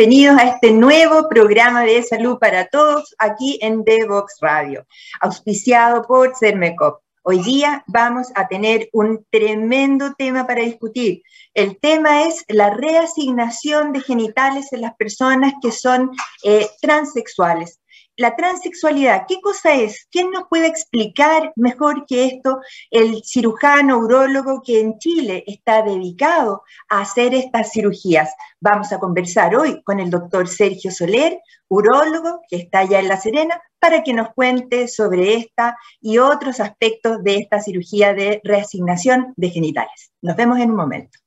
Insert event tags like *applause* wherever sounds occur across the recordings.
bienvenidos a este nuevo programa de salud para todos aquí en Devox Radio, auspiciado por Cermecop. Hoy día vamos a tener un tremendo tema para discutir. El tema es la reasignación de genitales en las personas que son eh, transexuales la transexualidad, ¿qué cosa es? ¿Quién nos puede explicar mejor que esto el cirujano urólogo que en Chile está dedicado a hacer estas cirugías? Vamos a conversar hoy con el doctor Sergio Soler, urólogo que está allá en La Serena, para que nos cuente sobre esta y otros aspectos de esta cirugía de reasignación de genitales. Nos vemos en un momento.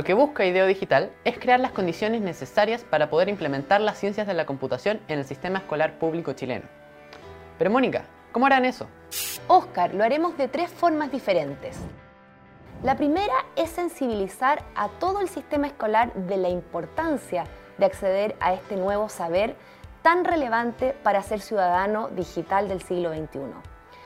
Lo que busca IDEO Digital es crear las condiciones necesarias para poder implementar las ciencias de la computación en el sistema escolar público chileno. Pero Mónica, ¿cómo harán eso? Oscar, lo haremos de tres formas diferentes. La primera es sensibilizar a todo el sistema escolar de la importancia de acceder a este nuevo saber tan relevante para ser ciudadano digital del siglo XXI.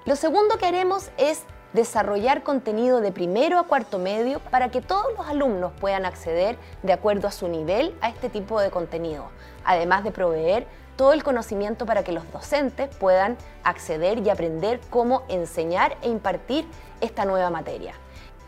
Lo segundo que haremos es desarrollar contenido de primero a cuarto medio para que todos los alumnos puedan acceder de acuerdo a su nivel a este tipo de contenido, además de proveer todo el conocimiento para que los docentes puedan acceder y aprender cómo enseñar e impartir esta nueva materia.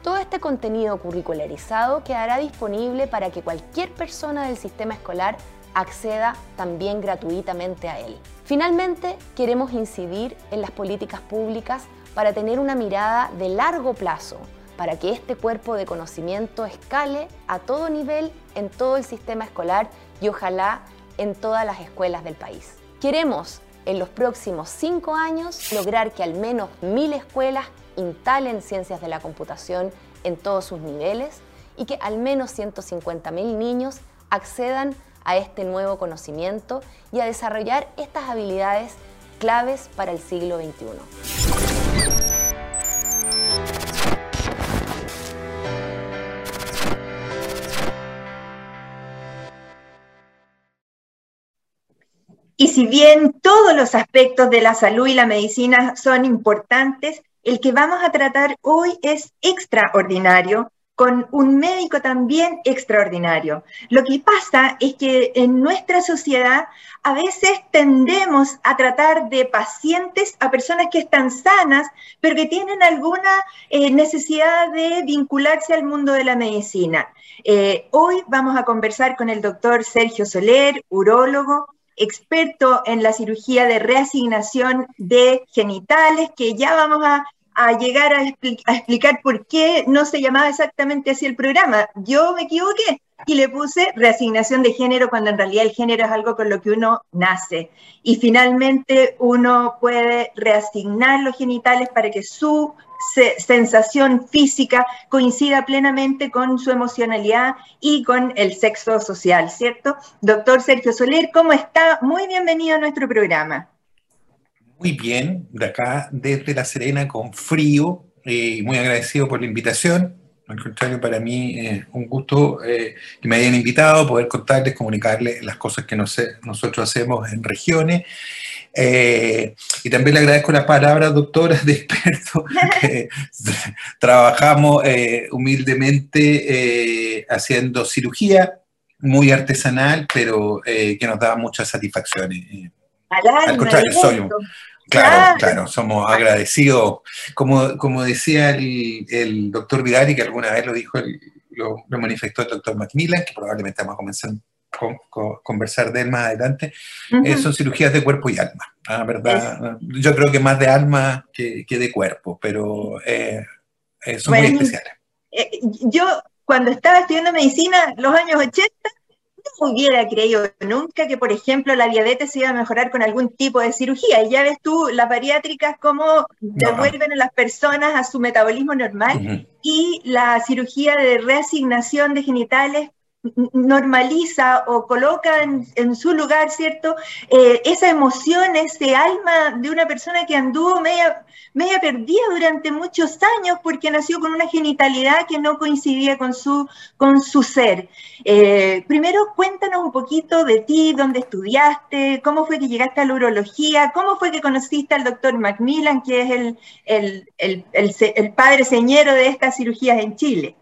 Todo este contenido curricularizado quedará disponible para que cualquier persona del sistema escolar acceda también gratuitamente a él. Finalmente, queremos incidir en las políticas públicas para tener una mirada de largo plazo, para que este cuerpo de conocimiento escale a todo nivel en todo el sistema escolar y ojalá en todas las escuelas del país. Queremos en los próximos cinco años lograr que al menos mil escuelas instalen ciencias de la computación en todos sus niveles y que al menos 150.000 niños accedan a este nuevo conocimiento y a desarrollar estas habilidades claves para el siglo XXI. Si bien todos los aspectos de la salud y la medicina son importantes, el que vamos a tratar hoy es extraordinario, con un médico también extraordinario. Lo que pasa es que en nuestra sociedad a veces tendemos a tratar de pacientes a personas que están sanas, pero que tienen alguna eh, necesidad de vincularse al mundo de la medicina. Eh, hoy vamos a conversar con el doctor Sergio Soler, urólogo, experto en la cirugía de reasignación de genitales, que ya vamos a, llegar a, explicar por qué no se llamaba exactamente así el programa. Yo me equivoqué y le puse reasignación de género cuando en realidad el género es algo con lo que uno nace. Y finalmente uno puede reasignar los genitales para que su sensación física coincida plenamente con su emocionalidad y con el sexo social, ¿cierto? Doctor Sergio Soler, ¿cómo está? Muy bienvenido a nuestro programa. Muy bien, de acá desde La Serena con frío, eh, muy agradecido por la invitación. Al contrario, para mí es un gusto eh, que me hayan invitado, poder contarles, comunicarles las cosas que nosotros hacemos en regiones eh, y también le agradezco las palabras, doctora, de experto. *laughs* trabajamos eh, humildemente eh, haciendo cirugía, muy artesanal, pero que nos da muchas satisfacciones. Al, contrario, soy un, Claro, claro, somos agradecidos. Como, como decía el, doctor Vidal, y que alguna vez lo dijo, lo, manifestó el doctor Macmillan, que probablemente vamos a comenzar conversar de él más adelante, eh, son cirugías de cuerpo y alma. ¿ah? ¿verdad? Yo creo que más de alma que, de cuerpo, pero eh, eh, son muy especiales. yo cuando estaba estudiando medicina, los años 80, no hubiera creído nunca que, por ejemplo, la diabetes se iba a mejorar con algún tipo de cirugía. Y ya ves tú, las bariátricas, cómo devuelven a las personas a su metabolismo normal. Y la cirugía de reasignación de genitales normaliza o coloca en, su lugar, ¿cierto? Eh, esa emoción, ese alma de una persona que anduvo media, media perdida durante muchos años porque nació con una genitalidad que no coincidía con su, con su ser. Eh, primero, cuéntanos un poquito de ti, dónde estudiaste, cómo fue que llegaste a la urología, cómo fue que conociste al doctor Macmillan, que es el, el, el, el padre señero de estas cirugías en Chile.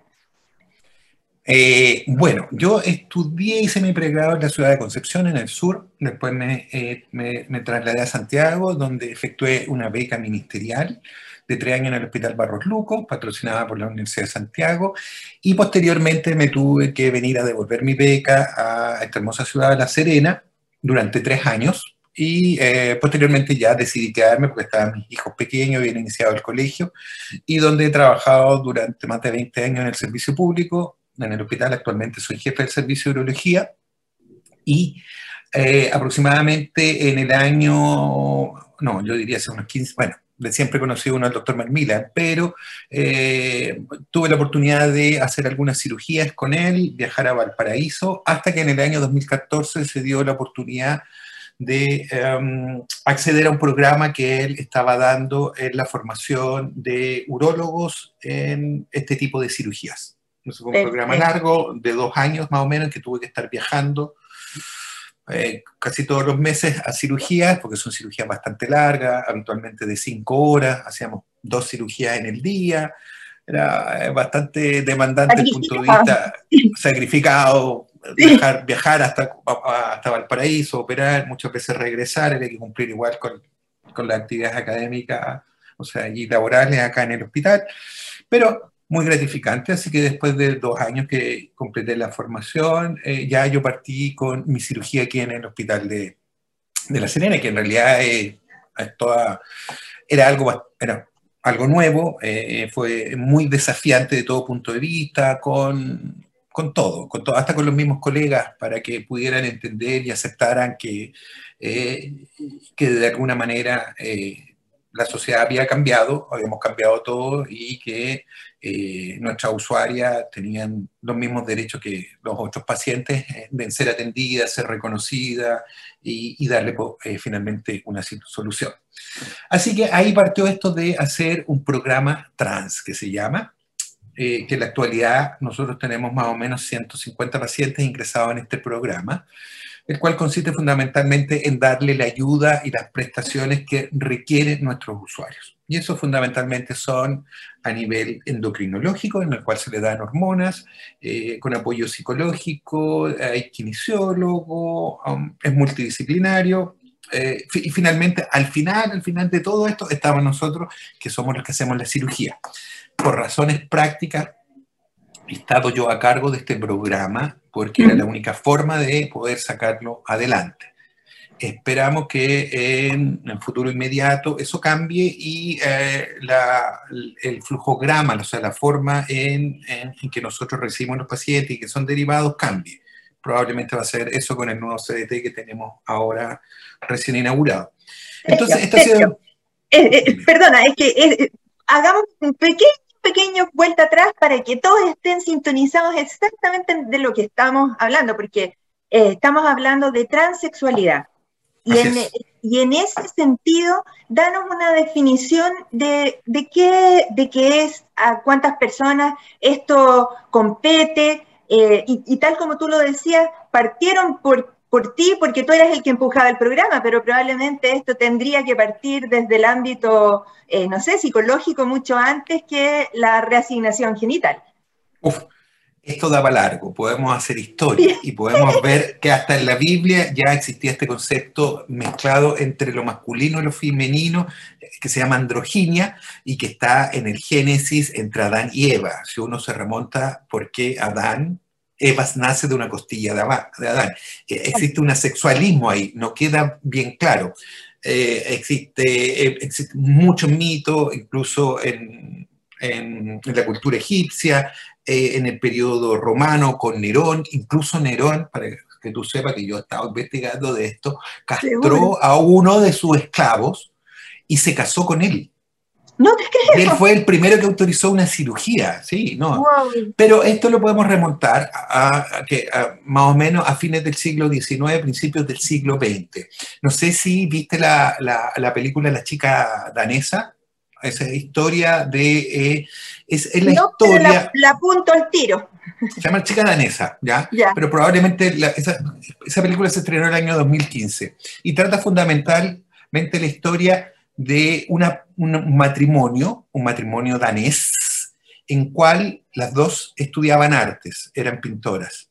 Eh, bueno, yo estudié, hice mi pregrado en la ciudad de Concepción, en el sur. Después eh, me, me, trasladé a Santiago, donde efectué una beca ministerial de tres años en el Hospital Barros Luco, patrocinada por la Universidad de Santiago. Y posteriormente me tuve que venir a devolver mi beca a esta hermosa ciudad de La Serena durante tres años. Y eh, posteriormente ya decidí quedarme porque estaban mis hijos pequeños, habían iniciado el colegio, y donde he trabajado durante más de 20 años en el servicio público, en el hospital, actualmente soy jefe del servicio de urología y eh, aproximadamente en el año, no, yo diría hace unos 15, bueno, siempre he conocido uno al doctor Macmillan, pero eh, tuve la oportunidad de hacer algunas cirugías con él, viajar a Valparaíso, hasta que en el año 2014 se dio la oportunidad de em, acceder a un programa que él estaba dando en la formación de urólogos en este tipo de cirugías. Fue un programa largo de dos años más o menos que tuve que estar viajando eh, casi todos los meses a cirugías, porque son cirugías bastante largas, habitualmente de cinco horas, hacíamos dos cirugías en el día, era eh, bastante demandante desde el punto de vista sacrificado, viajar, viajar hasta, hasta Valparaíso, operar, muchas veces regresar, había que cumplir igual con, con las actividades académicas o sea, y laborales acá en el hospital, pero muy gratificante, así que después de dos años que completé la formación, eh, ya yo partí con mi cirugía aquí en el hospital de, de La Serena, que en realidad es, toda, era, algo, era algo nuevo, eh, fue muy desafiante de todo punto de vista, con, con todo, con todo, hasta con los mismos colegas, para que pudieran entender y aceptaran que, eh, que de alguna manera la sociedad había cambiado, habíamos cambiado todo y que eh, nuestras usuarias tenían los mismos derechos que los otros pacientes eh, de ser atendidas, ser reconocidas y, darle eh, finalmente una solución. Así que ahí partió esto de hacer un programa trans que se llama, que en la actualidad nosotros tenemos más o menos 150 pacientes ingresados en este programa el cual consiste fundamentalmente en darle la ayuda y las prestaciones que requieren nuestros usuarios. Y eso fundamentalmente son a nivel endocrinológico, en el cual se le dan hormonas, eh, con apoyo psicológico, hay kinesiólogo, um, es multidisciplinario. Eh, y finalmente, al final, al final de todo esto, estamos nosotros, que somos los que hacemos la cirugía. Por razones prácticas, he estado yo a cargo de este programa porque era la única forma de poder sacarlo adelante. Esperamos que en el futuro inmediato eso cambie y eh, el flujograma, o sea, la forma en, que nosotros recibimos los pacientes y que son derivados cambie. Probablemente va a ser eso con el nuevo CDT que tenemos ahora recién inaugurado. Entonces, esta eh, eh, perdona, es que hagamos un pequeño pequeño vuelta atrás para que todos estén sintonizados exactamente de lo que estamos hablando, porque eh, estamos hablando de transexualidad. Y en, y en, ese sentido, danos una definición de, de, qué, de qué es, a cuántas personas esto compete, eh, y, y, tal como tú lo decías, partieron por por ti, porque tú eras el que empujaba el programa, pero probablemente esto tendría que partir desde el ámbito, eh, no sé, psicológico mucho antes que la reasignación genital. Uf, esto daba largo, podemos hacer historia y podemos *laughs* ver que hasta en la Biblia ya existía este concepto mezclado entre lo masculino y lo femenino, que se llama androginia y que está en el Génesis entre Adán y Eva. Si uno se remonta, ¿por qué Adán Eva nace de una costilla de Adán. Eh, existe un sexualismo ahí, no queda bien claro. Eh, existe, eh, existe, mucho mito, incluso en, la cultura egipcia, en el periodo romano con Nerón, incluso Nerón, para que tú sepas que yo he estado investigando de esto, castró a uno de sus esclavos y se casó con él. No te creo. Él fue el primero que autorizó una cirugía, sí, no. Pero esto lo podemos remontar a, que más o menos a fines del siglo XIX, principios del siglo XX. No sé si viste la, la, película La chica danesa, esa historia de... Eh, es, la historia... La, apunto al tiro. Se llama Chica Danesa, ¿ya? *laughs* Pero probablemente esa, esa película se estrenó en el año 2015 y trata fundamentalmente la historia de un matrimonio, un matrimonio danés, en cual las dos estudiaban artes, eran pintoras.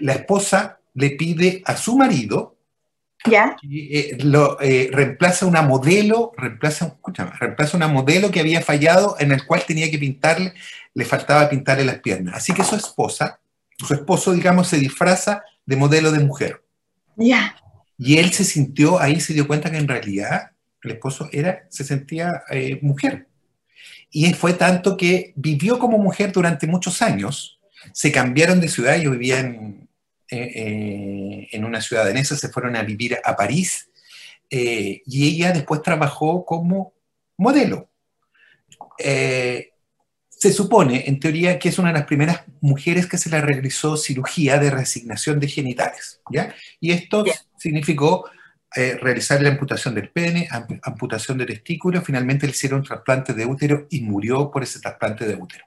La esposa le pide a su marido ¿Ya? Eh, lo, eh, reemplaza una modelo, reemplaza, reemplaza una modelo que había fallado en el cual tenía que pintarle, le faltaba pintarle las piernas. Así que su esposa, su esposo, digamos, se disfraza de modelo de mujer. Ya. Y él se sintió, ahí se dio cuenta que en realidad el esposo era, se sentía eh, mujer. Y fue tanto que vivió como mujer durante muchos años. Se cambiaron de ciudad, yo vivía en, eh, eh, en una ciudad danesa, se fueron a vivir a París y ella después trabajó como modelo se supone, en teoría, que es una de las primeras mujeres que se le realizó cirugía de resignación de genitales, ¿ya? Y esto significó eh, realizar la amputación del pene, amputación del testículo, finalmente le hicieron un trasplante de útero y murió por ese trasplante de útero.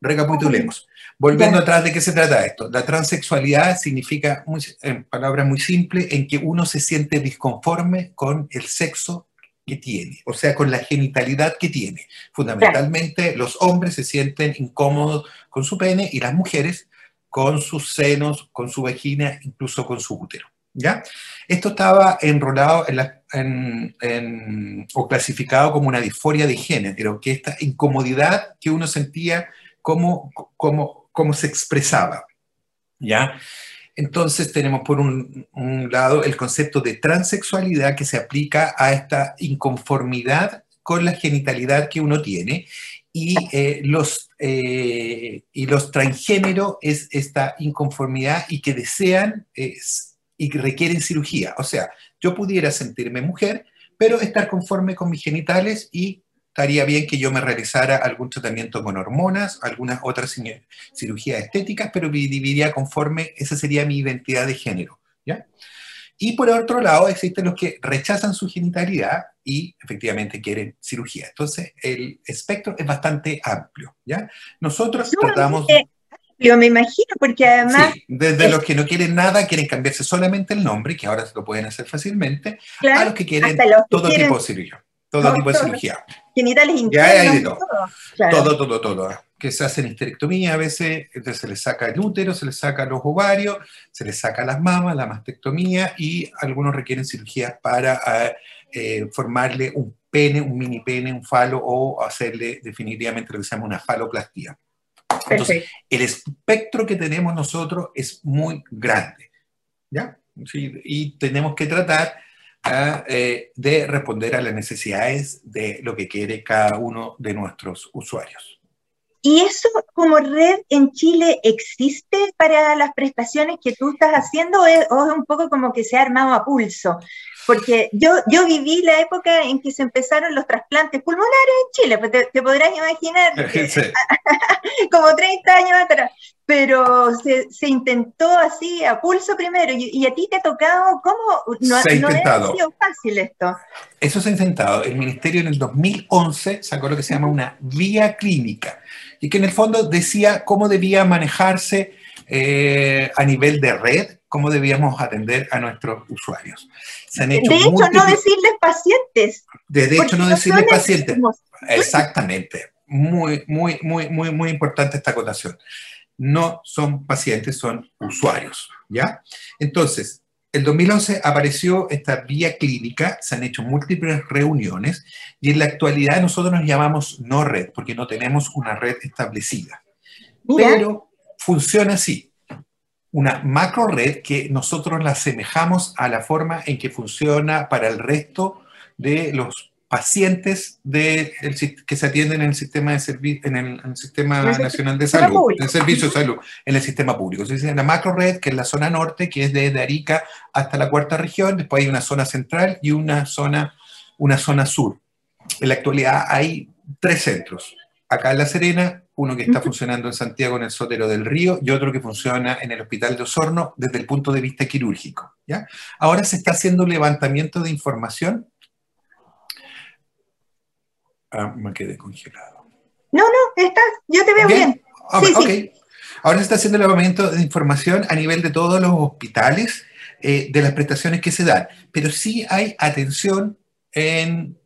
Recapitulemos. Volviendo atrás, ¿de qué se trata esto? La transexualidad significa, en palabras muy simples, en que uno se siente disconforme con el sexo que tiene, o sea, con la genitalidad que tiene. Fundamentalmente, los hombres se sienten incómodos con su pene y las mujeres con sus senos, con su vagina, incluso con su útero. ¿Ya? Esto estaba enrolado en o clasificado como una disforia de género, que esta incomodidad que uno sentía como, como, como se expresaba. ¿Ya? Entonces tenemos por un, lado el concepto de transexualidad que se aplica a esta inconformidad con la genitalidad que uno tiene y eh, los, eh, y los transgénero es esta inconformidad y que desean y requieren cirugía. O sea, yo pudiera sentirme mujer, pero estar conforme con mis genitales y estaría bien que yo me realizara algún tratamiento con hormonas, algunas otras cirugías estéticas, pero viviría conforme, esa sería mi identidad de género, ¿ya? Y por otro lado, existen los que rechazan su genitalidad y efectivamente quieren cirugía. Entonces, el espectro es bastante amplio, ¿ya? Nosotros tratamos... Yo me imagino, porque además... Sí, desde los que no quieren nada, quieren cambiarse solamente el nombre, que ahora se lo pueden hacer fácilmente, a los que quieren todo tipo de cirugía todo tipo de cirugía. Genitales internos. todo. todo, todo, Que se hacen histerectomía a veces, se les saca el útero, se les saca los ovarios, se les saca las mamas, la mastectomía y algunos requieren cirugías para eh, formarle un pene, un mini pene, un falo o hacerle definitivamente lo que se llama una faloplastía. Entonces, el espectro que tenemos nosotros es muy grande, ¿ya? y tenemos que tratar eh, de responder a las necesidades de lo que quiere cada uno de nuestros usuarios. ¿Y eso como red en Chile existe para las prestaciones que tú estás haciendo o es, un poco como que se ha armado a pulso? Porque yo, yo viví la época en que se empezaron los trasplantes pulmonares en Chile, pues te, podrás imaginar, *laughs* *laughs* como 30 años atrás, pero se, se, intentó así a pulso primero y, a ti te ha tocado, ¿cómo? No, se ha intentado. sido fácil esto. Eso se ha intentado. El ministerio en el 2011 sacó lo que se llama una vía clínica y que en el fondo decía cómo debía manejarse eh, a nivel de red, cómo debíamos atender a nuestros usuarios. de hecho, no decirles pacientes. De, hecho, no decirles pacientes. Exactamente. Muy, muy, muy, muy, muy importante esta acotación. No son pacientes, son usuarios. ¿Ya? Entonces, el 2011 apareció esta vía clínica, se han hecho múltiples reuniones y en la actualidad nosotros nos llamamos no red porque no tenemos una red establecida. Pero funciona así una macro red que nosotros la asemejamos a la forma en que funciona para el resto de los pacientes de que se atienden en el sistema de en el, sistema nacional de salud, en el servicio de salud, en el sistema público. Se dice la macro red, que es la zona norte, que es desde Arica hasta la cuarta región, después hay una zona central y una zona, una zona sur. En la actualidad hay tres centros. Acá en La Serena, uno que está funcionando en Santiago en el Sotero del Río y otro que funciona en el Hospital de Osorno desde el punto de vista quirúrgico. ¿ya? Ahora se está haciendo un levantamiento de información Ah, me quedé congelado. No, no, estás, yo te veo bien. sí, Ahora se está haciendo el lavamiento de información a nivel de todos los hospitales eh, de las prestaciones que se dan, pero sí hay atención en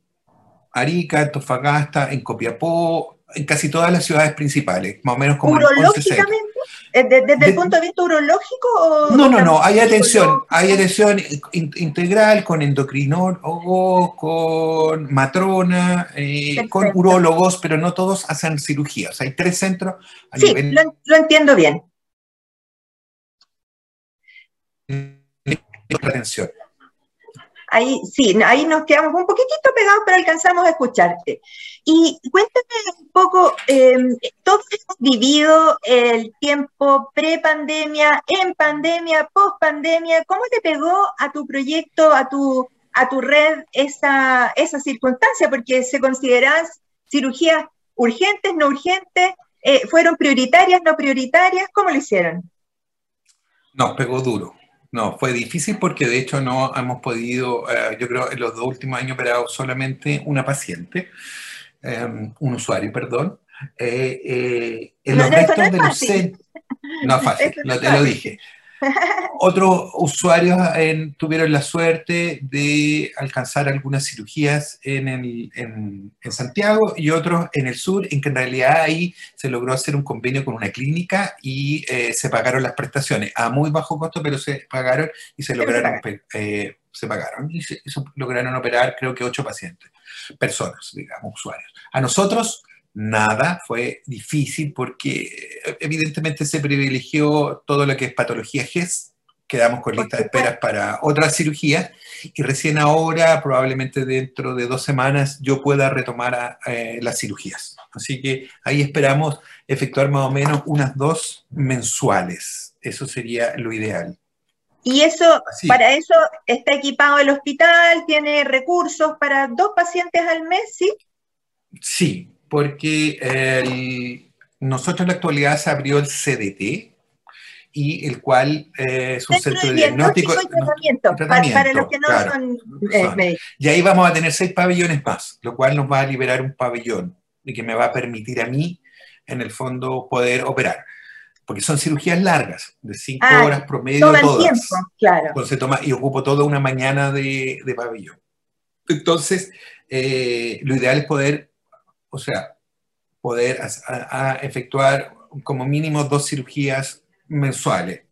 Arica, Antofagasta, en Copiapó, en casi todas las ciudades principales, más o menos como en eh, ¿Desde el punto de vista urológico? O no, no, no, hay atención, hay atención integral con endocrinólogos, con matrona, eh, con urólogos, pero no todos hacen cirugías. Hay tres centros. sí, lo, entiendo bien. Atención. Ahí sí, ahí nos quedamos un poquitito pegados, pero alcanzamos a escucharte. Y cuéntame un poco, em, todos hemos vivido el tiempo pre-pandemia, en pandemia, post-pandemia. ¿Cómo te pegó a tu proyecto, a tu, a tu red esa, esa circunstancia? Porque se consideran cirugías urgentes, no urgentes, eh, ¿fueron prioritarias, no prioritarias? ¿Cómo lo hicieron? Nos pegó duro. No, fue difícil porque de hecho no hemos podido, eh, yo creo en los dos últimos años operado solamente una paciente, em, un usuario, perdón. Eh, eh, en los restos de los centros, no es fácil, te lo dije. Otros usuarios tuvieron la suerte de alcanzar algunas cirugías en, Santiago y otros en el sur, en que en realidad ahí se logró hacer un convenio con una clínica y eh, se pagaron las prestaciones a muy bajo costo, pero se pagaron y se lograron, eh, se pagaron y se, lograron operar creo que ocho pacientes, personas, digamos, usuarios. A nosotros nada, fue difícil porque eh, evidentemente se privilegió todo lo que es patología GES, quedamos con lista de esperas para otras cirugías y recién ahora, probablemente dentro de dos semanas, yo pueda retomar eh, las cirugías. Así que ahí esperamos efectuar más o menos unas dos mensuales. Eso sería lo ideal. Y eso, para eso está equipado el hospital, tiene recursos para dos pacientes al mes, ¿sí? Sí, porque nosotros en la actualidad se abrió el CDT, y el cual eh, es un centro, de diagnóstico, y tratamiento, para, los que no son, eh, Y ahí vamos a tener seis pabellones más, lo cual nos va a liberar un pabellón y que me va a permitir a mí, en el fondo, poder operar. Porque son cirugías largas, de cinco ah, horas promedio todas. Tiempo, claro. Entonces toma, y ocupo toda una mañana de, de pabellón. Entonces, eh, lo ideal es poder o sea, poder efectuar como mínimo dos cirugías mensuales.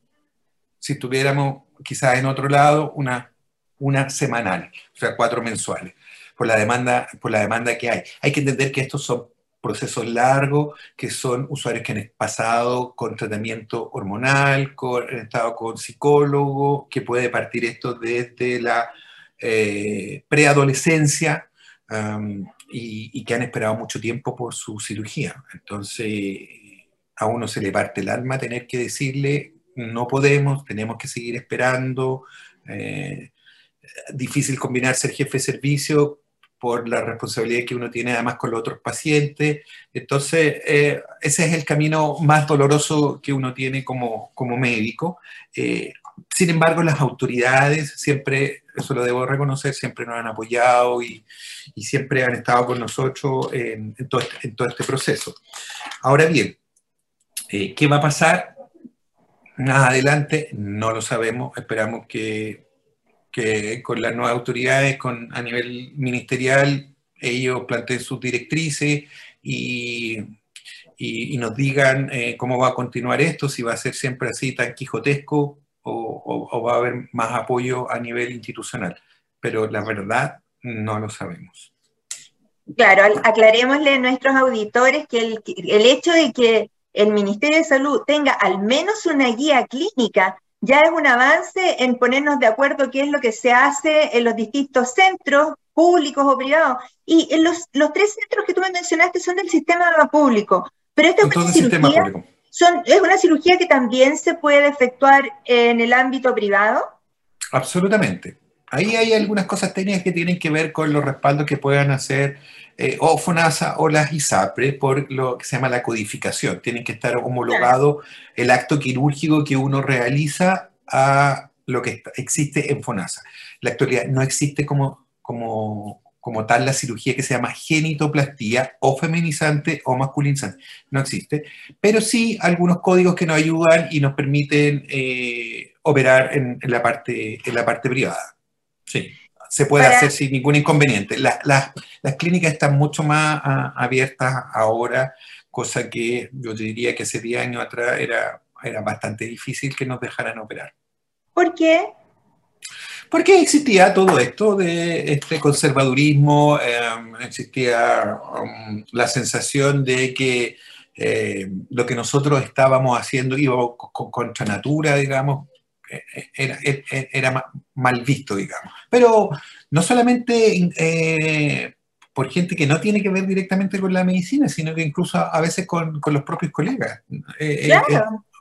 Si tuviéramos quizás en otro lado una, una semanal, o sea, cuatro mensuales, por la, demanda, por la demanda que hay. Hay que entender que estos son procesos largos, que son usuarios que han pasado con tratamiento hormonal, con, estado con psicólogo, que puede partir esto desde la eh, preadolescencia y, que han esperado mucho tiempo por su cirugía. Entonces, a uno se le parte el alma tener que decirle, no podemos, tenemos que seguir esperando. Eh, difícil combinar ser jefe de servicio por la responsabilidad que uno tiene además con los otros pacientes. Entonces, eh, ese es el camino más doloroso que uno tiene como, como médico. Eh, sin embargo, las autoridades siempre, eso lo debo reconocer, siempre nos han apoyado y, siempre han estado con nosotros en, todo, este, este, proceso. Ahora bien, eh, ¿qué va a pasar más adelante? No lo sabemos. Esperamos que, con las nuevas autoridades, con, a nivel ministerial, ellos planteen sus directrices y, nos digan eh, cómo va a continuar esto, si va a ser siempre así tan quijotesco o, va a haber más apoyo a nivel institucional, pero la verdad no lo sabemos. Claro, aclarémosle a nuestros auditores que el, hecho de que el Ministerio de Salud tenga al menos una guía clínica ya es un avance en ponernos de acuerdo qué es lo que se hace en los distintos centros públicos o privados. Y en los, los tres centros que tú me mencionaste son del sistema público, pero esta es una cirugía, son, es una cirugía que también se puede efectuar en el ámbito privado. Absolutamente. Ahí hay algunas cosas técnicas que tienen que ver con los respaldos que puedan hacer eh, o FONASA o las ISAPRE por lo que se llama la codificación. Tienen que estar homologado el acto quirúrgico que uno realiza a lo que existe en FONASA. La actualidad no existe como, como, como tal la cirugía que se llama genitoplastía o feminizante o masculinizante. No existe. Pero sí algunos códigos que nos ayudan y nos permiten eh, operar en, la parte, en la parte privada. Sí, se puede hacer sin ningún inconveniente. Las, clínicas están mucho más ah, abiertas ahora, cosa que yo diría que hace 10 años atrás era, era bastante difícil que nos dejaran operar. ¿Por qué? Porque existía todo esto de este conservadurismo, em, existía um, la sensación de que eh, lo que nosotros estábamos haciendo iba contra natura, digamos, era, era, mal visto, digamos. Pero no solamente eh, por gente que no tiene que ver directamente con la medicina, sino que incluso a veces con, con los propios colegas. Eh, eh,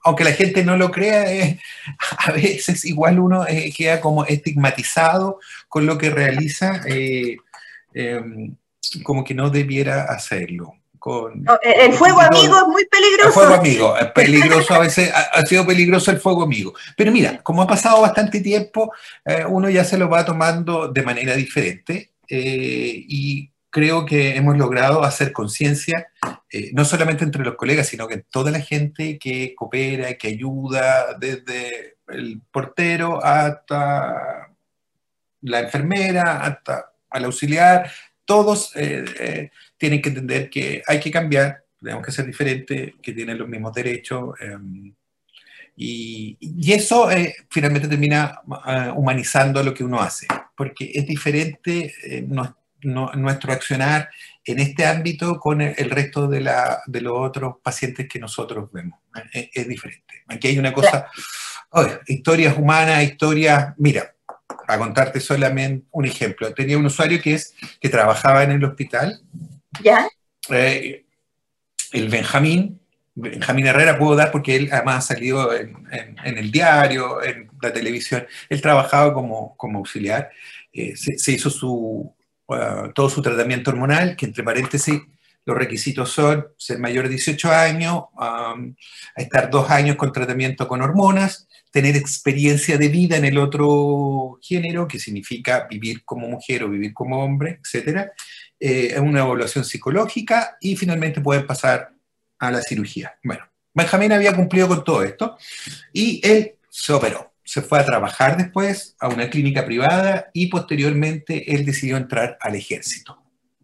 aunque la gente no lo crea, *laughs* a veces igual uno queda como estigmatizado con lo que realiza, em, como que no debiera hacerlo. Eh, el fuego amigo es muy peligroso. El fuego amigo, es *laughs* peligroso, a veces ha, sido peligroso el fuego amigo. Pero mira, como ha pasado bastante tiempo, eh, uno ya se lo va tomando de manera diferente eh, y creo que hemos logrado hacer conciencia, no solamente entre los colegas, sino que toda la gente que coopera, que ayuda, desde el portero hasta la enfermera, hasta al auxiliar, todos tienen que entender que hay que cambiar, tenemos que ser diferentes, que tienen los mismos derechos. Em, y, eso eh, finalmente termina eh, humanizando lo que uno hace, porque es diferente eh, nuestro accionar en este ámbito con el, resto de, la, de, los otros pacientes que nosotros vemos. Es, diferente. Aquí hay una cosa, historias humanas, historias, mira, a contarte solamente un ejemplo. Tenía un usuario que, es, que trabajaba en el hospital ¿Ya? Eh, el Benjamín, Benjamín Herrera puedo dar porque él además ha salido en, el diario, en la televisión. Él trabajaba como, como auxiliar. Eh, se, hizo su, todo su tratamiento hormonal, que entre paréntesis los requisitos son ser mayor de 18 años, estar dos años con tratamiento con hormonas, tener experiencia de vida en el otro género, que significa vivir como mujer o vivir como hombre, etc eh, una evaluación psicológica y finalmente pueden pasar a la cirugía. Bueno, Benjamín había cumplido con todo esto y él se operó. Se fue a trabajar después a una clínica privada y posteriormente él decidió entrar al ejército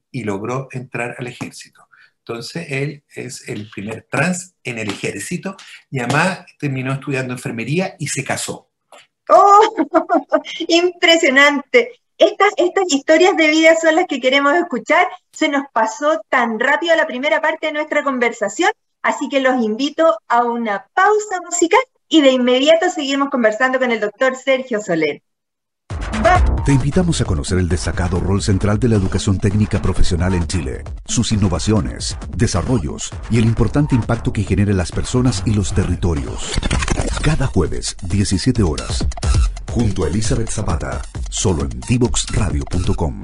y logró entrar al ejército. Entonces él es el primer trans en el ejército y además terminó estudiando enfermería y se casó. ¡Oh! *laughs* Impresionante. Estas, estas historias de vida son las que queremos escuchar. Se nos pasó tan rápido la primera parte de nuestra conversación, así que los invito a una pausa musical y de inmediato seguimos conversando con el doctor Sergio Soler. Te invitamos a conocer el destacado rol central de la educación técnica profesional en Chile, sus innovaciones, desarrollos y el importante impacto que genera en las personas y los territorios. Cada jueves, 17 horas, junto a Elizabeth Zapata, solo en divoxradio.com.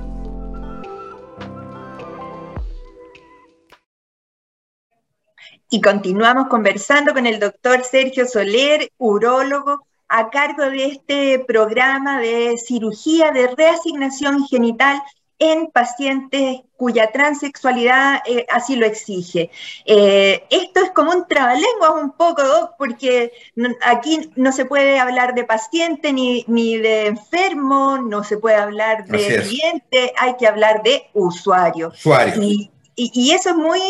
Y continuamos conversando con el doctor Sergio Soler, urólogo, a cargo de este programa de cirugía de reasignación genital en pacientes cuya transexualidad eh, así lo exige. Eh, esto es como un trabalenguas un poco, porque aquí no se puede hablar de paciente ni, de enfermo, no se puede hablar de cliente, hay que hablar de usuario. Usuario. Y, eso es muy,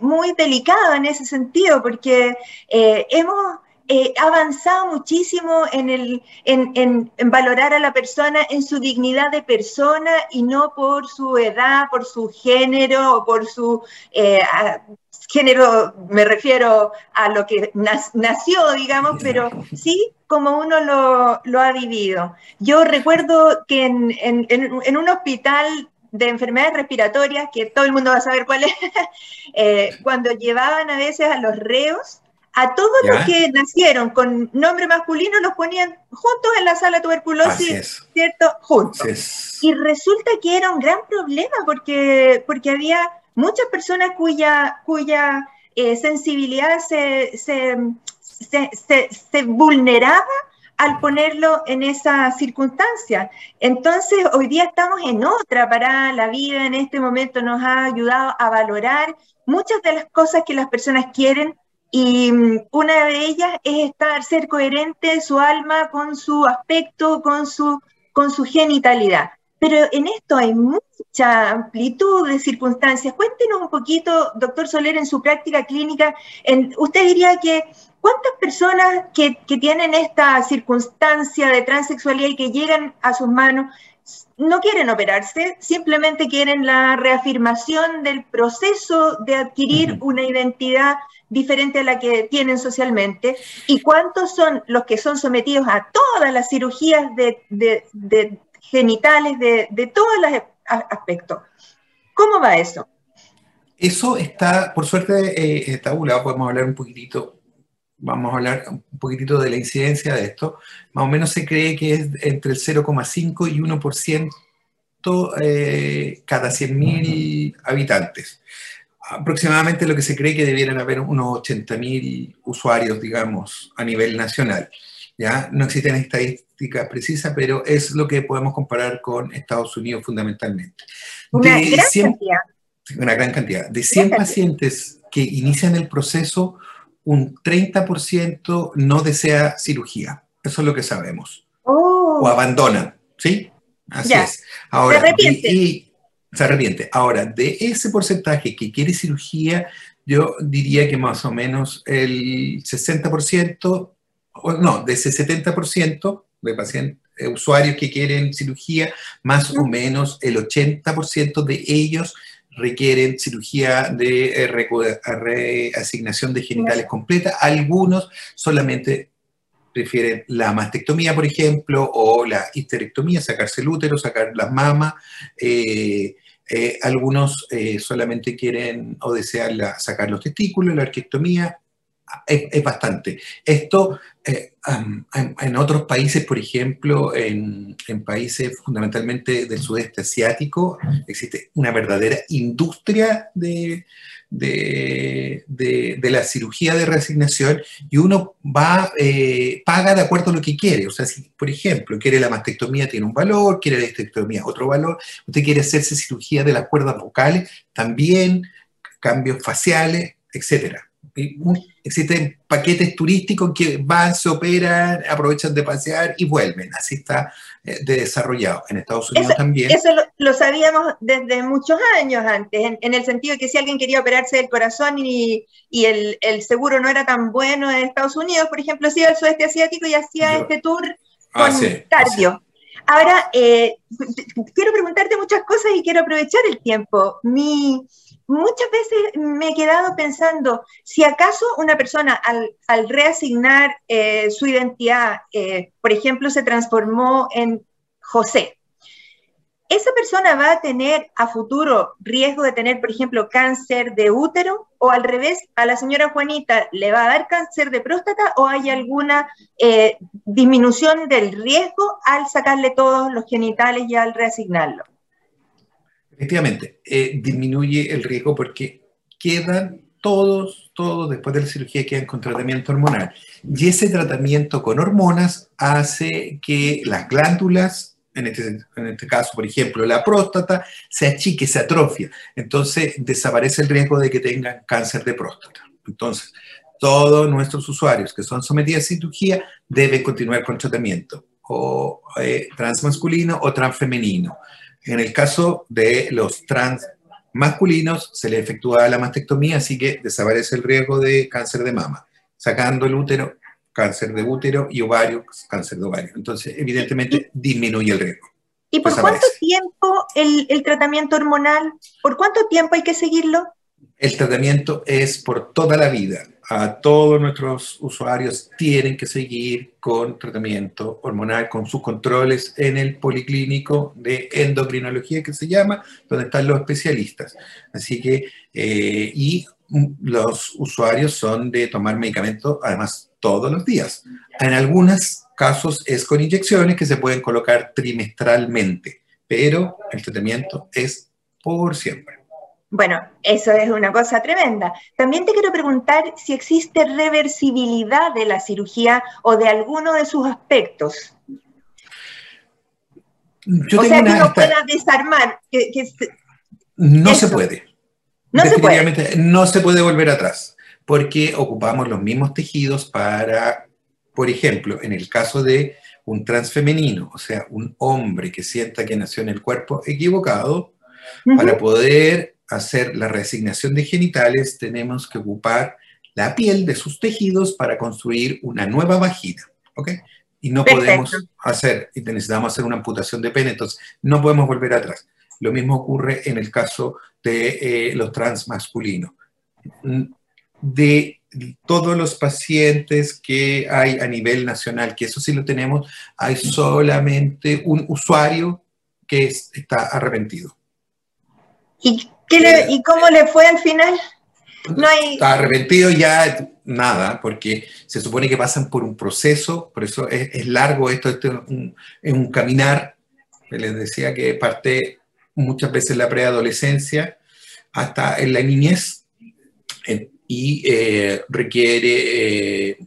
muy delicado en ese sentido, porque eh, hemos eh, avanzado muchísimo en, el, en, valorar a la persona en su dignidad de persona y no por su edad, por su género o por su eh, género, me refiero a lo que nació, digamos, pero sí como uno lo, ha vivido. Yo recuerdo que en, un hospital de enfermedades respiratorias, que todo el mundo va a saber cuál es, *laughs* eh, cuando llevaban a veces a los reos, a todos los que nacieron con nombre masculino los ponían juntos en la sala de tuberculosis, ¿cierto? Juntos. Y resulta que era un gran problema porque, porque había muchas personas cuya, cuya eh, sensibilidad se, se, se, vulneraba al ponerlo en esa circunstancia. Entonces, hoy día estamos en otra para la vida en este momento nos ha ayudado a valorar muchas de las cosas que las personas quieren y mm, una de ellas es estar, ser coherente su alma con su aspecto, con su, con su genitalidad. Pero en esto hay mucha amplitud de circunstancias. Cuéntenos un poquito, doctor Soler, en su práctica clínica, usted diría que cuántas personas que, que tienen esta circunstancia de transexualidad y que llegan a sus manos no quieren operarse, simplemente quieren la reafirmación del proceso de adquirir una identidad diferente a la que tienen socialmente y cuántos son los que son sometidos a todas las cirugías de, genitales de, todos los aspectos. ¿Cómo va eso? Eso está, por suerte, eh, tabulado, podemos hablar un poquitito, vamos a hablar un poquitito de la incidencia de esto. Más o menos se cree que es entre el 0,5 y 1% eh, cada 100.000 habitantes aproximadamente lo que se cree que debieran haber unos 80.000 usuarios, digamos, a nivel nacional. ¿ya? No existen estadísticas precisas, pero es lo que podemos comparar con Estados Unidos fundamentalmente. Una gran cantidad. Una gran cantidad. De 100 pacientes que inician el proceso, un 30% no desea cirugía. Eso es lo que sabemos. Oh. O abandonan, ¿sí? Así es. Ahora, se arrepiente. Ahora, de ese porcentaje que quiere cirugía, yo diría que más o menos el 60%, no, de ese 70% de pacientes, eh, usuarios que quieren cirugía, más o menos el 80% de ellos requieren cirugía de eh, reasignación de genitales completa. Algunos solamente prefieren la mastectomía, por ejemplo, o la histerectomía, sacarse el útero, sacar las mamas. Eh, eh, algunos eh, solamente quieren o desean sacar los testículos, la arquectomía. Es, bastante. Esto en, otros países, por ejemplo, en, países fundamentalmente del sudeste asiático, existe una verdadera industria de, de, la cirugía de reasignación y uno va, eh, paga de acuerdo a lo que quiere. O sea, si, por ejemplo, quiere la mastectomía, tiene un valor, quiere la histerectomía, otro valor. Usted quiere hacerse cirugía de las cuerdas vocales, también cambios faciales, etcétera existen paquetes turísticos que van, se operan, aprovechan de pasear y vuelven. Así está eh, de desarrollado. En Estados Unidos también. Eso lo, sabíamos desde muchos años antes, en, el sentido de que si alguien quería operarse del corazón y, el, seguro no era tan bueno en Estados Unidos, por ejemplo, se iba al sudeste asiático y hacía este tour ah, con cardio. Ahora, eh, quiero preguntarte muchas cosas y quiero aprovechar el tiempo. Mi, muchas veces me he quedado pensando, si acaso una persona al, reasignar eh, su identidad, eh, por ejemplo, se transformó en José, ¿esa persona va a tener a futuro riesgo de tener, por ejemplo, cáncer de útero? ¿O al revés, a la señora Juanita le va a dar cáncer de próstata o hay alguna eh, disminución del riesgo al sacarle todos los genitales y al reasignarlo? Efectivamente, eh, disminuye el riesgo porque quedan todos, todos después de la cirugía quedan con tratamiento hormonal. Y ese tratamiento con hormonas hace que las glándulas, en este, en este caso, por ejemplo, la próstata, se achique, se atrofia. Entonces desaparece el riesgo de que tengan cáncer de próstata. Entonces, todos nuestros usuarios que son sometidos a cirugía deben continuar con tratamiento, o eh, transmasculino o transfemenino. En el caso de los trans masculinos se le efectúa la mastectomía, así que desaparece el riesgo de cáncer de mama, sacando el útero, cáncer de útero y ovario, cáncer de ovario. Entonces, evidentemente, disminuye el riesgo. ¿Y por cuánto tiempo el, el tratamiento hormonal? ¿Por cuánto tiempo hay que seguirlo? El tratamiento es por toda la vida a todos nuestros usuarios tienen que seguir con tratamiento hormonal, con sus controles en el policlínico de endocrinología que se llama, donde están los especialistas. Así que, eh, y los usuarios son de tomar medicamentos, además, todos los días. En algunos casos es con inyecciones que se pueden colocar trimestralmente, pero el tratamiento es por siempre. Bueno, eso es una cosa tremenda. También te quiero preguntar si existe reversibilidad de la cirugía o de alguno de sus aspectos. o sea, que no pueda desarmar. no se puede. No se puede. No se puede volver atrás, porque ocupamos los mismos tejidos para, por ejemplo, en el caso de un transfemenino, o sea, un hombre que sienta que nació en el cuerpo equivocado, para poder hacer la reasignación de genitales, tenemos que ocupar la piel de sus tejidos para construir una nueva vagina, ¿ok? Y no podemos hacer, y necesitamos hacer una amputación de pene, entonces no podemos volver atrás. Lo mismo ocurre en el caso de eh, los trans masculinos. De todos los pacientes que hay a nivel nacional, que eso sí lo tenemos, hay solamente un usuario que está arrepentido. ¿Y ¿Y cómo le fue al final? No hay... Arrepentido ya nada, porque se supone que pasan por un proceso, por eso es, largo esto, esto es, un, es un, caminar, les decía que parte muchas veces la preadolescencia hasta en la niñez y eh, requiere eh,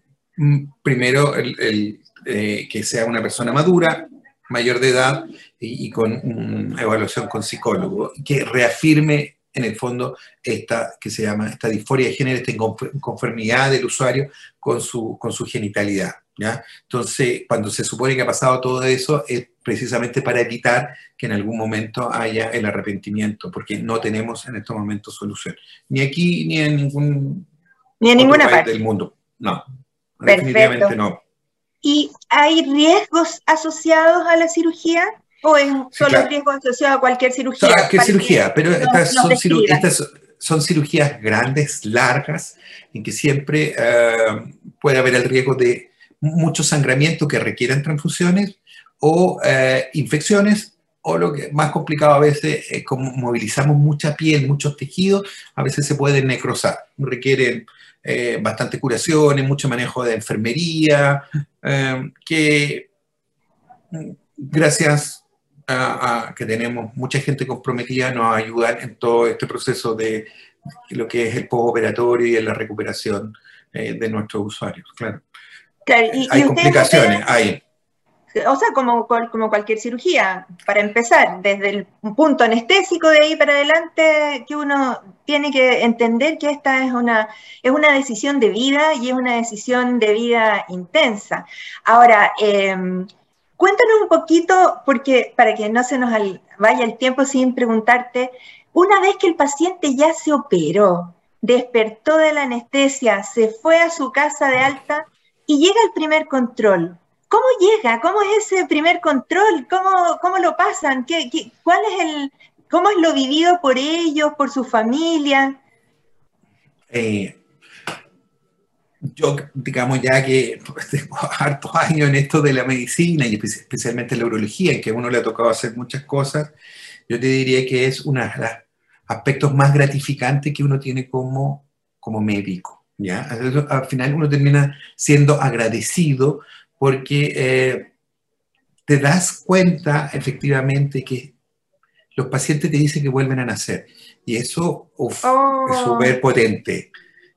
primero el, eh, que sea una persona madura, mayor de edad y, con una evaluación con psicólogo, que reafirme en el fondo esta que se llama esta disforia de género, esta inconformidad del usuario con su, con su genitalidad. ¿ya? Entonces, cuando se supone que ha pasado todo eso, es precisamente para evitar que en algún momento haya el arrepentimiento, porque no tenemos en estos momentos solución. Ni aquí ni en ningún ni en ninguna parte del mundo. No, definitivamente no. ¿Y hay riesgos asociados a la cirugía? ¿O es solo riesgos asociados a cualquier cirugía? Cualquier cirugía, pero estas, son cirugías grandes, largas, en que siempre eh, puede haber el riesgo de mucho sangramiento que requieran transfusiones o eh, infecciones o lo que más complicado a veces es como movilizamos mucha piel, muchos tejidos, a veces se pueden necrosar, requieren eh, bastante curaciones, mucho manejo de enfermería, eh, que mm, gracias a, que tenemos mucha gente comprometida nos ayudan en todo este proceso de lo que es el postoperatorio y en la recuperación eh, de nuestros usuarios, claro. hay complicaciones, hay o sea, como, como cualquier cirugía, para empezar, desde el punto anestésico de ahí para adelante, que uno tiene que entender que esta es una, es una decisión de vida y es una decisión de vida intensa. Ahora, em, cuéntanos un poquito, porque para que no se nos vaya el tiempo sin preguntarte, una vez que el paciente ya se operó, despertó de la anestesia, se fue a su casa de alta y llega el primer control, ¿Cómo llega? ¿Cómo es ese primer control? ¿Cómo, cómo lo pasan? ¿Qué, cuál es el, ¿Cómo es lo vivido por ellos, por su familia? Eh, yo, digamos, ya que *laughs* tengo hartos años en esto de la medicina y especialmente la urología, en que a uno le ha tocado hacer muchas cosas, yo te diría que es uno de los aspectos más gratificantes que uno tiene como, como médico. ¿ya? Al final uno termina siendo agradecido porque eh, te das cuenta efectivamente que los pacientes te dicen que vuelven a nacer. Y eso es oh. súper potente.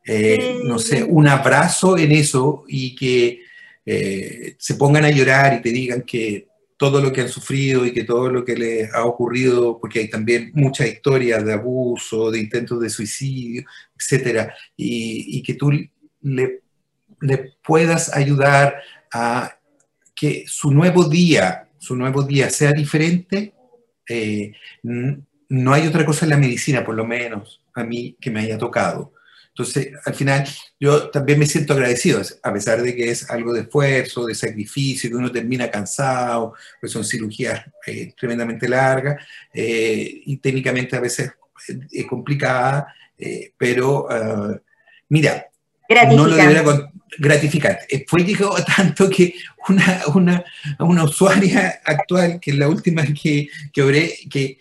Eh, no sé, un abrazo en eso y que eh, se pongan a llorar y te digan que todo lo que han sufrido y que todo lo que les ha ocurrido, porque hay también muchas historias de abuso, de intentos de suicidio, etcétera, y, que tú le, puedas ayudar a que su nuevo día, su nuevo día sea diferente, eh, no hay otra cosa en la medicina, por lo menos a mí, que me haya tocado. Entonces, al final, yo también me siento agradecido, a pesar de que es algo de esfuerzo, de sacrificio, que uno termina cansado, pues son cirugías eh, tremendamente largas eh, y técnicamente a veces es complicada, eh, pero ah, mira, no lo debería gratificante. Fue llegado *laughs* tanto que una, una, una, usuaria actual, que es la última que, que obré, que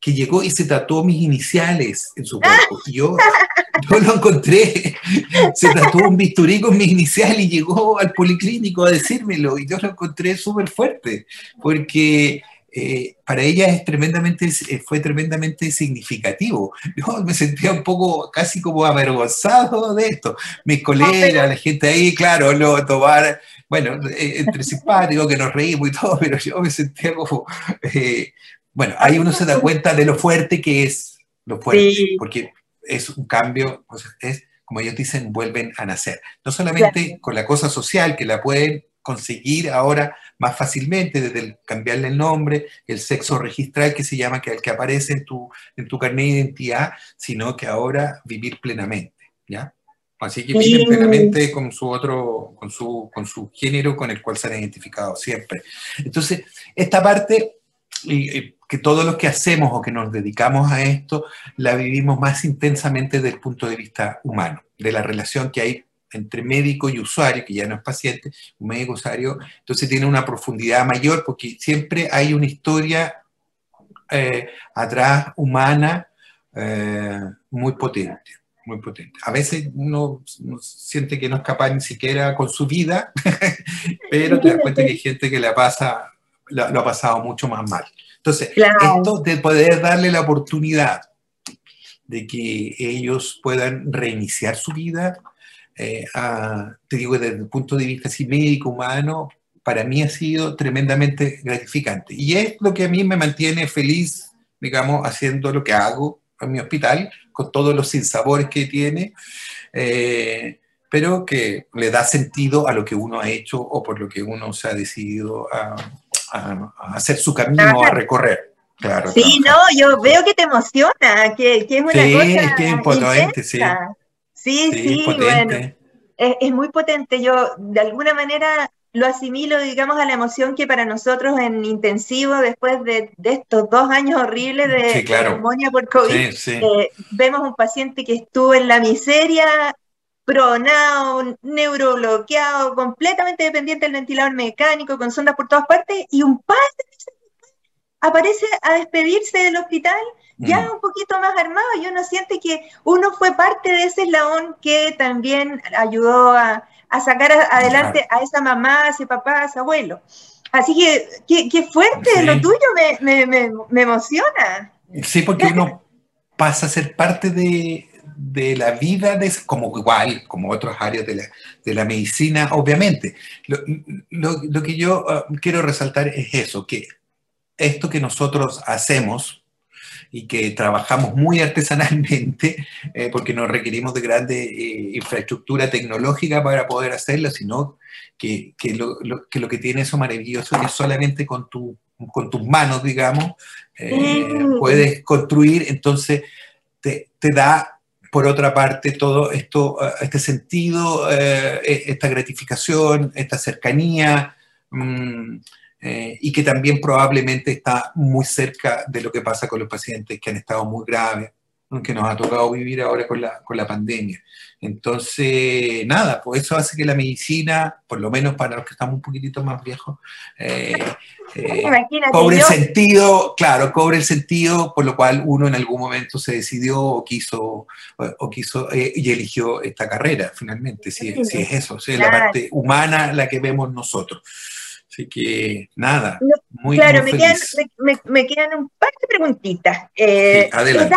que llegó y se tatuó mis iniciales en su cuerpo. Y yo, yo lo encontré, se tatuó un bisturí con mis iniciales y llegó al policlínico a decírmelo. Y yo lo encontré súper fuerte, porque eh, para ella es tremendamente, eh, fue tremendamente significativo. Yo me sentía un poco casi como avergonzado de esto. Mis colegas, la gente ahí, claro, lo tomar, bueno, eh, entre simpáticos, que nos reímos y todo, pero yo me sentía como bueno, ahí uno se da cuenta de lo fuerte que es lo fuerte, porque es un cambio, es como ellos dicen, vuelven a nacer. No solamente con la cosa social, que la pueden conseguir ahora más fácilmente desde el cambiarle el nombre, el sexo registral que se llama, que el que aparece en tu, en tu carnet de identidad, sino que ahora vivir plenamente, ¿ya? Así que viven plenamente con su otro, con su, con su género con el cual se han identificado siempre. Entonces, esta parte y, que todos los que hacemos o que nos dedicamos a esto la vivimos más intensamente desde el punto de vista humano, de la relación que hay entre médico y usuario, que ya no es paciente, un médico usuario, entonces tiene una profundidad mayor porque siempre hay una historia eh, atrás humana eh, muy potente, muy potente. A veces uno, siente que no es capaz ni siquiera con su vida, *laughs* pero te das cuenta que hay gente que la pasa lo, ha pasado mucho más mal. Entonces, esto de poder darle la oportunidad de que ellos puedan reiniciar su vida, eh, te digo, desde el punto de vista así, médico, humano, para mí ha sido tremendamente gratificante. Y es lo que a mí me mantiene feliz, digamos, haciendo lo que hago en mi hospital, con todos los sinsabores que tiene, eh, pero que le da sentido a lo que uno ha hecho o por lo que uno se ha decidido a a, hacer su camino, a recorrer. Claro, sí, no, yo veo que te emociona, que, que es una sí, cosa. que es potente, sí. Sí, sí, bueno. Es, es, muy potente. Yo, de alguna manera, lo asimilo, digamos, a la emoción que para nosotros en intensivo, después de, de estos dos años horribles de, neumonía por COVID, eh, vemos un paciente que estuvo en la miseria pronado, neurobloqueado, completamente dependiente del ventilador mecánico, con sondas por todas partes, y un padre aparece a despedirse del hospital ya mm. un poquito más armado y uno siente que uno fue parte de ese eslabón que también ayudó a, sacar adelante a esa mamá, a ese papá, a ese abuelo. Así que qué, fuerte, lo tuyo me, me emociona. Sí, porque *laughs* uno pasa a ser parte de, de la vida, de, como igual, como otras áreas de la, de la medicina, obviamente. Lo, lo, que yo ah, quiero resaltar es eso, que esto que nosotros hacemos y que trabajamos muy artesanalmente, *laughs* eh, porque no requerimos de grande eh, infraestructura tecnológica para poder hacerlo, sino que, que, lo, que, lo, que tiene eso maravilloso es solamente con, tu, con tus manos, digamos, eh, puedes construir, entonces te, te da por otra parte, todo esto, eh, este sentido, eh, e, esta gratificación, esta cercanía, mm, eh, y que también probablemente está muy cerca de lo que pasa con los pacientes que han estado muy graves, que nos ha tocado vivir ahora con la, con la pandemia. Entonces, nada, pues eso hace que la medicina, por lo menos para los que estamos un poquitito más viejos, eh, *laughs* eh, cobre el sentido, claro, cobre el sentido por lo cual uno en algún momento se decidió o quiso, o quiso eh, y eligió esta carrera, finalmente, si, es eso, es la parte humana la que vemos nosotros. Así que nada, muy Claro, me, quedan, me, quedan, un par de preguntitas. adelante.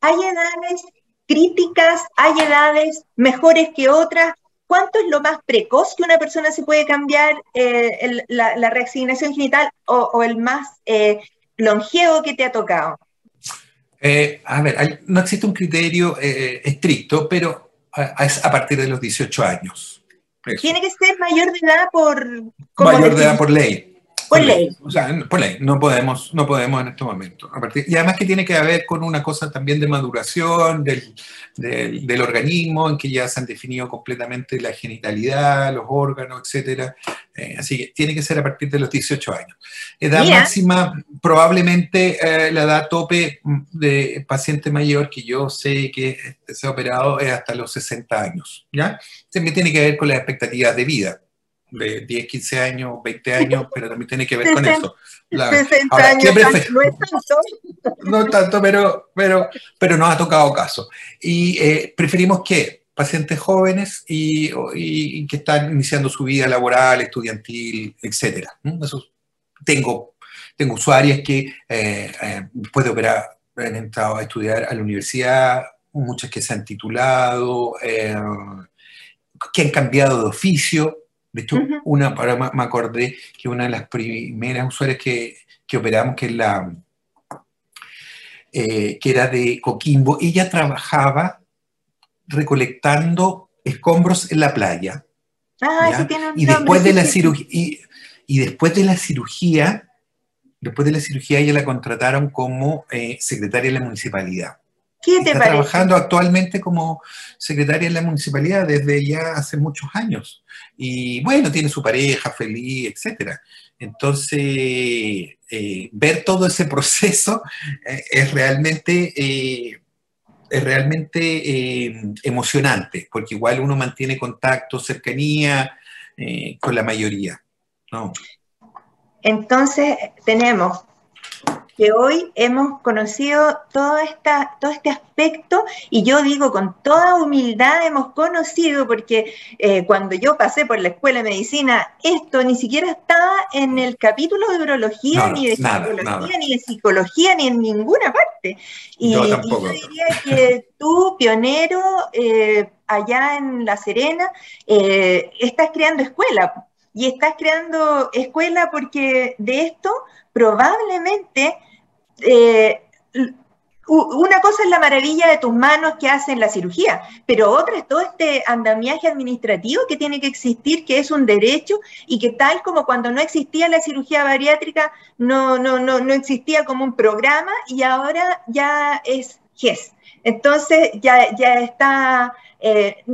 ¿Hay edades críticas? ¿Hay edades mejores que otras? ¿Cuánto es lo más precoz que una persona se puede cambiar eh, la, reasignación genital o, el más eh, longevo que te ha tocado? Eh, a ver, no existe un criterio estricto, pero es a partir de los 18 años. Tiene que ser mayor de edad por... Mayor de edad por ley. Por ley. O sea, por ley, no podemos, no podemos en este momento. y además que tiene que ver con una cosa también de maduración del, del, organismo, en que ya se han definido completamente la genitalidad, los órganos, etc. Eh, así que tiene que ser a partir de los 18 años. Edad máxima, probablemente eh, la edad tope de paciente mayor que yo sé que se ha operado es hasta los 60 años. ¿ya? También tiene que ver con las expectativas de vida de 10, 15 años, 20 años, pero también tiene que ver con eso. 60 años no es tanto. No tanto, pero, pero, pero nos ha tocado caso. Y eh, preferimos que pacientes jóvenes y, que están iniciando su vida laboral, estudiantil, etc. tengo, tengo usuarias que eh, eh, después de operar han entrado a estudiar a la universidad, muchas que se han titulado, que han cambiado de oficio, de hecho, una, me acordé que una de las primeras usuarias que, operamos, que, es la, eh, que era de Coquimbo, ella trabajaba recolectando escombros en la playa. Ah, y después de la cirugía, y, después de la cirugía, después de la cirugía ella la contrataron como eh, secretaria de la municipalidad. ¿Qué te está trabajando actualmente como secretaria en la municipalidad desde ya hace muchos años. Y bueno, tiene su pareja feliz, etc. Entonces, eh, ver todo ese *laughs* proceso eh, es realmente, eh, es realmente emocionante, porque igual uno mantiene contacto, cercanía con la mayoría. Entonces, tenemos que hoy hemos conocido todo, esta, todo este aspecto y yo digo con toda humildad hemos conocido porque eh, cuando yo pasé por la escuela de medicina esto ni siquiera estaba en el capítulo de urología ni de psicología ni de psicología ni en ninguna parte. Y yo, diría que *laughs* tú pionero eh, allá en La Serena eh, estás creando escuela y estás creando escuela porque de esto probablemente eh, una cosa es la maravilla de tus manos que hacen la cirugía, pero otra es todo este andamiaje administrativo que tiene que existir, que es un derecho y que tal como cuando no existía la cirugía bariátrica, no, no, no, no existía como un programa y ahora ya es GES. Entonces ya, ya está, eh,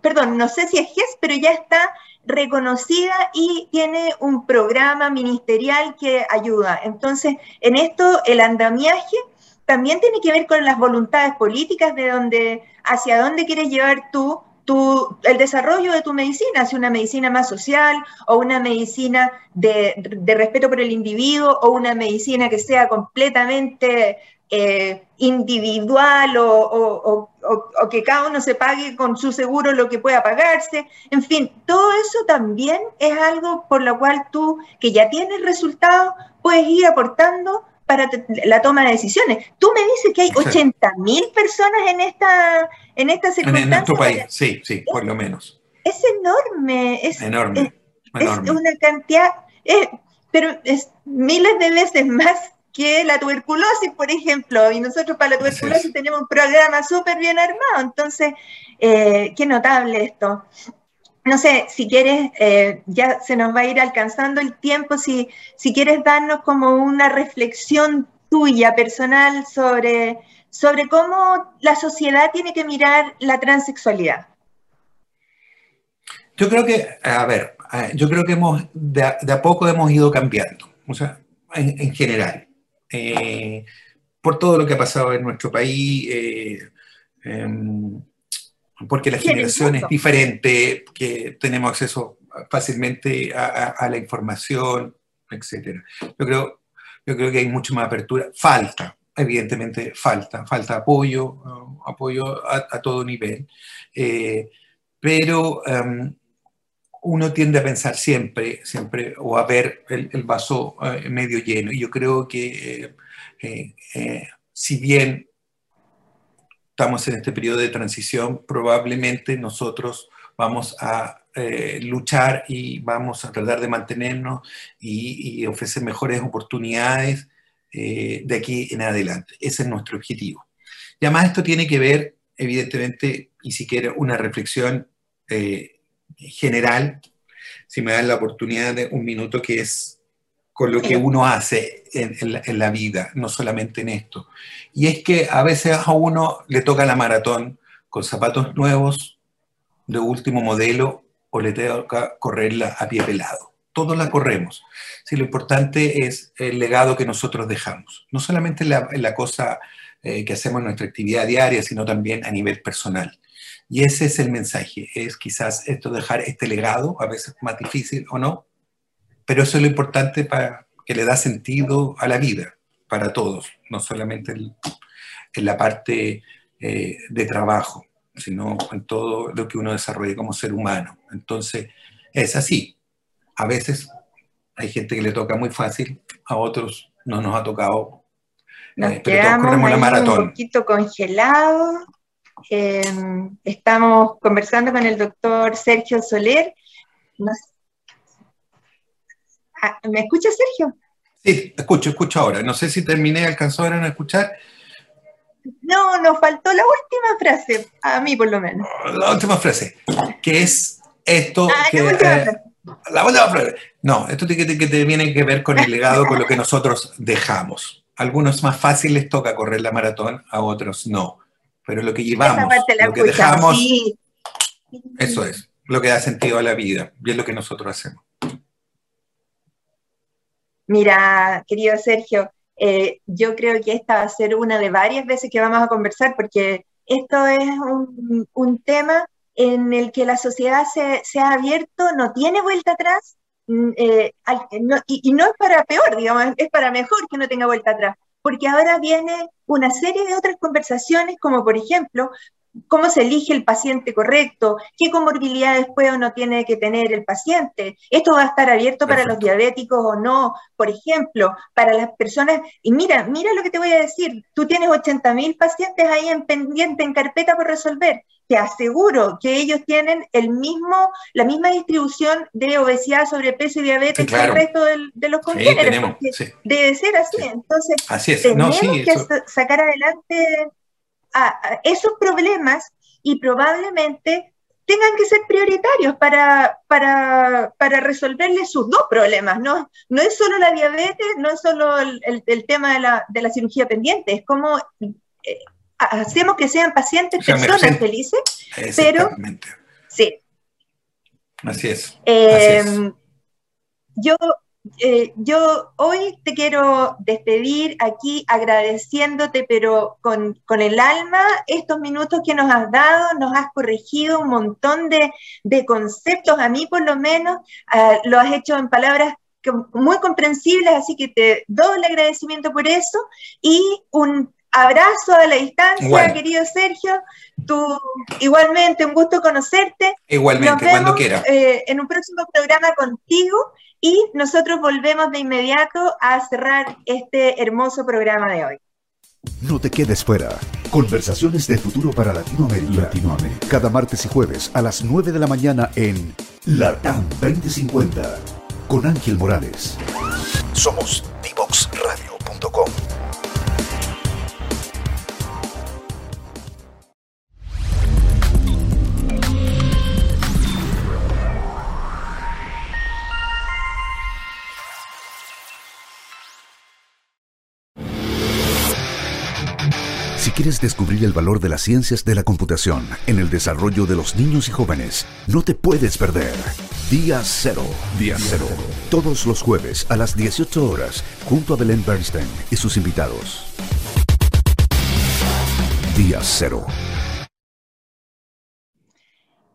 perdón, no sé si es GES, pero ya está reconocida y tiene un programa ministerial que ayuda. Entonces, en esto el andamiaje también tiene que ver con las voluntades políticas de donde, hacia dónde quieres llevar tú tu, el desarrollo de tu medicina, hacia una medicina más social o una medicina de respeto por el individuo o una medicina que sea completamente eh, individual o, que cada uno se pague con su seguro lo que pueda pagarse. En fin, todo eso también es algo por lo cual tú, que ya tienes resultados, puedes ir aportando para la toma de decisiones. Tú me dices que hay 80 mil personas en esta, en esta circunstancia. En nuestro país, sí, sí, por lo menos. Es enorme. Es enorme. Es, una cantidad, eh, pero es miles de veces más que la tuberculosis, por ejemplo, y nosotros para la tuberculosis tenemos un programa súper bien armado, entonces, eh, qué notable esto. No sé, si quieres, eh, ya se nos va a ir alcanzando el tiempo, si, si quieres darnos como una reflexión tuya personal sobre, sobre cómo la sociedad tiene que mirar la transexualidad. Yo creo que, a ver, yo creo que hemos, de a, poco hemos ido cambiando, o sea, en general. Eh, por todo lo que ha pasado en nuestro país, em, porque la generación es diferente, que tenemos acceso fácilmente a, la información, etc. Yo creo, yo creo que hay mucho más apertura. Falta, evidentemente falta, falta apoyo, apoyo a, todo nivel, eh, pero um, uno tiende a pensar siempre, siempre, o a ver el, vaso eh, medio lleno. Y yo creo que eh, si bien estamos en este periodo de transición, probablemente nosotros vamos a luchar y vamos a tratar de mantenernos y ofrecer mejores oportunidades eh, de aquí en adelante. Ese es nuestro objetivo. Y además esto tiene que ver, evidentemente, y si quiere una reflexión eh, general, si me dan la oportunidad de un minuto, que es con lo que uno hace en, la, vida, no solamente en esto. Y es que a veces a uno le toca la maratón con zapatos nuevos, de último modelo, o le toca correrla a pie pelado todos la corremos. Sí, lo importante es el legado que nosotros dejamos, no solamente la, la cosa eh, que hacemos en nuestra actividad diaria, sino también a nivel personal. Y ese es el mensaje, es quizás esto dejar este legado, a veces más difícil o no, pero eso es lo importante para que le da sentido a la vida, para todos, no solamente en la parte eh, de trabajo, sino en todo lo que uno desarrolla como ser humano. Entonces, es así, a veces hay gente que le toca muy fácil, a otros no nos ha tocado. Nos eh, quedamos un poquito congelados. Em, estamos conversando con el doctor Sergio Soler. Ah, ¿Me escucha, Sergio? Sí, escucho, escucho ahora. No sé si terminé, alcanzaron a escuchar. No, nos faltó la última frase, a mí por lo menos. La última frase, que es esto ah, que... La última No, esto tiene que, que tiene que ver con el legado, con lo que nosotros dejamos. algunos más fácil les toca correr la maratón, a otros no. Pero lo que llevamos, lo que dejamos, eso es lo que da sentido a la vida y es lo que nosotros hacemos. Mira, querido Sergio, eh, yo creo que esta va a ser una de varias veces que vamos a conversar porque esto es un, un tema en el que la sociedad se, ha abierto, no tiene vuelta atrás, mm, eh, y, no es para peor, digamos, es para mejor que no tenga vuelta atrás, porque ahora viene una serie de otras conversaciones, como por ejemplo, cómo se elige el paciente correcto, qué comorbilidades puede o no tiene que tener el paciente. Esto va a estar abierto para los diabéticos o no, por ejemplo, para las personas. Y mira, mira lo que te voy a decir, tú tienes 80.000 pacientes ahí en pendiente, en carpeta por resolver. Te aseguro que ellos tienen el mismo, la misma distribución de obesidad, sobrepeso y diabetes que el resto de, los congéneres. Debe ser así. Entonces, tenemos que sacar adelante a, esos problemas y probablemente tengan que ser prioritarios para, para, para resolverle sus dos problemas. ¿no? no es solo la diabetes, no es solo el, el, tema de la, de la, cirugía pendiente, es como eh, hacemos que sean pacientes, personas felices, pero... Sí. Así es. Eh, Así es. Yo eh, yo hoy te quiero despedir aquí agradeciéndote, pero con, el alma, estos minutos que nos has dado, nos has corregido un montón de, conceptos, a mí por lo menos, ah, lo has hecho en palabras muy comprensibles, así que te doy el agradecimiento por eso y un abrazo a la distancia, querido Sergio. Tú, igualmente, un gusto conocerte. Igualmente, cuando quiera. Eh, en un próximo programa contigo y nosotros volvemos de inmediato a cerrar este hermoso programa de hoy. No te quedes fuera. Conversaciones de futuro para Latinoamérica. Latinoamérica. Cada martes y jueves a las 9 de la mañana en Latam 2050 con Ángel Morales. Somos divoxradio.com. quieres descubrir el valor de las ciencias de la computación en el desarrollo de los niños y jóvenes, no te puedes perder. Día Cero. Día Cero. Todos los jueves a las 18 horas, junto a Belén Bernstein y sus invitados. Día cero.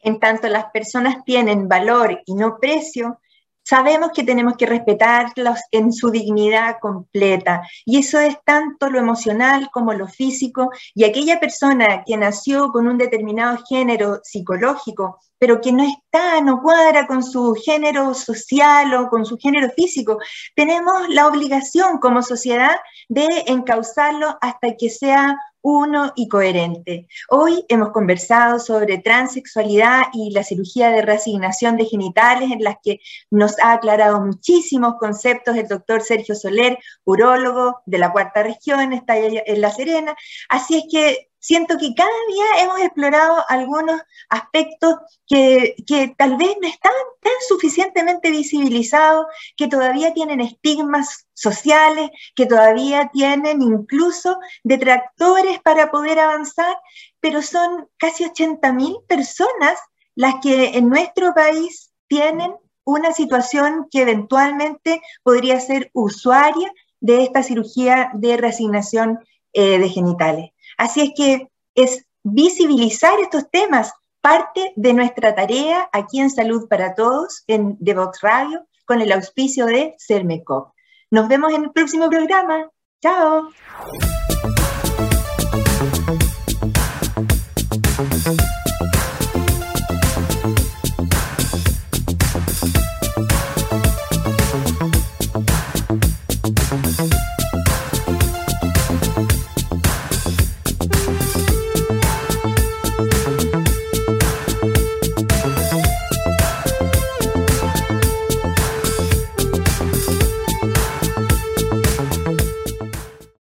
En tanto las personas tienen valor y no precio, sabemos que tenemos que respetarlos en su dignidad completa. Y eso es tanto lo emocional como lo físico. Y aquella persona que nació con un determinado género psicológico, pero que no está, no cuadra con su género social o con su género físico, tenemos la obligación como sociedad de encauzarlo hasta que sea uno y coherente. Hoy hemos conversado sobre transexualidad y la cirugía de reasignación de genitales, en las que nos ha aclarado muchísimos conceptos el doctor Sergio Soler, urólogo de la cuarta región, está en La Serena. Así es que siento que cada día hemos explorado algunos aspectos que, tal vez no están tan suficientemente visibilizados, que todavía tienen estigmas sociales, que todavía tienen incluso detractores para poder avanzar, pero son casi 80.000 personas las que en nuestro país tienen una situación que eventualmente podría ser usuaria de esta cirugía de reasignación eh, de genitales. Así es que es visibilizar estos temas, parte de nuestra tarea aquí en Salud para Todos, en The Vox Radio, con el auspicio de Cermecop. Nos vemos en el próximo programa. Chao.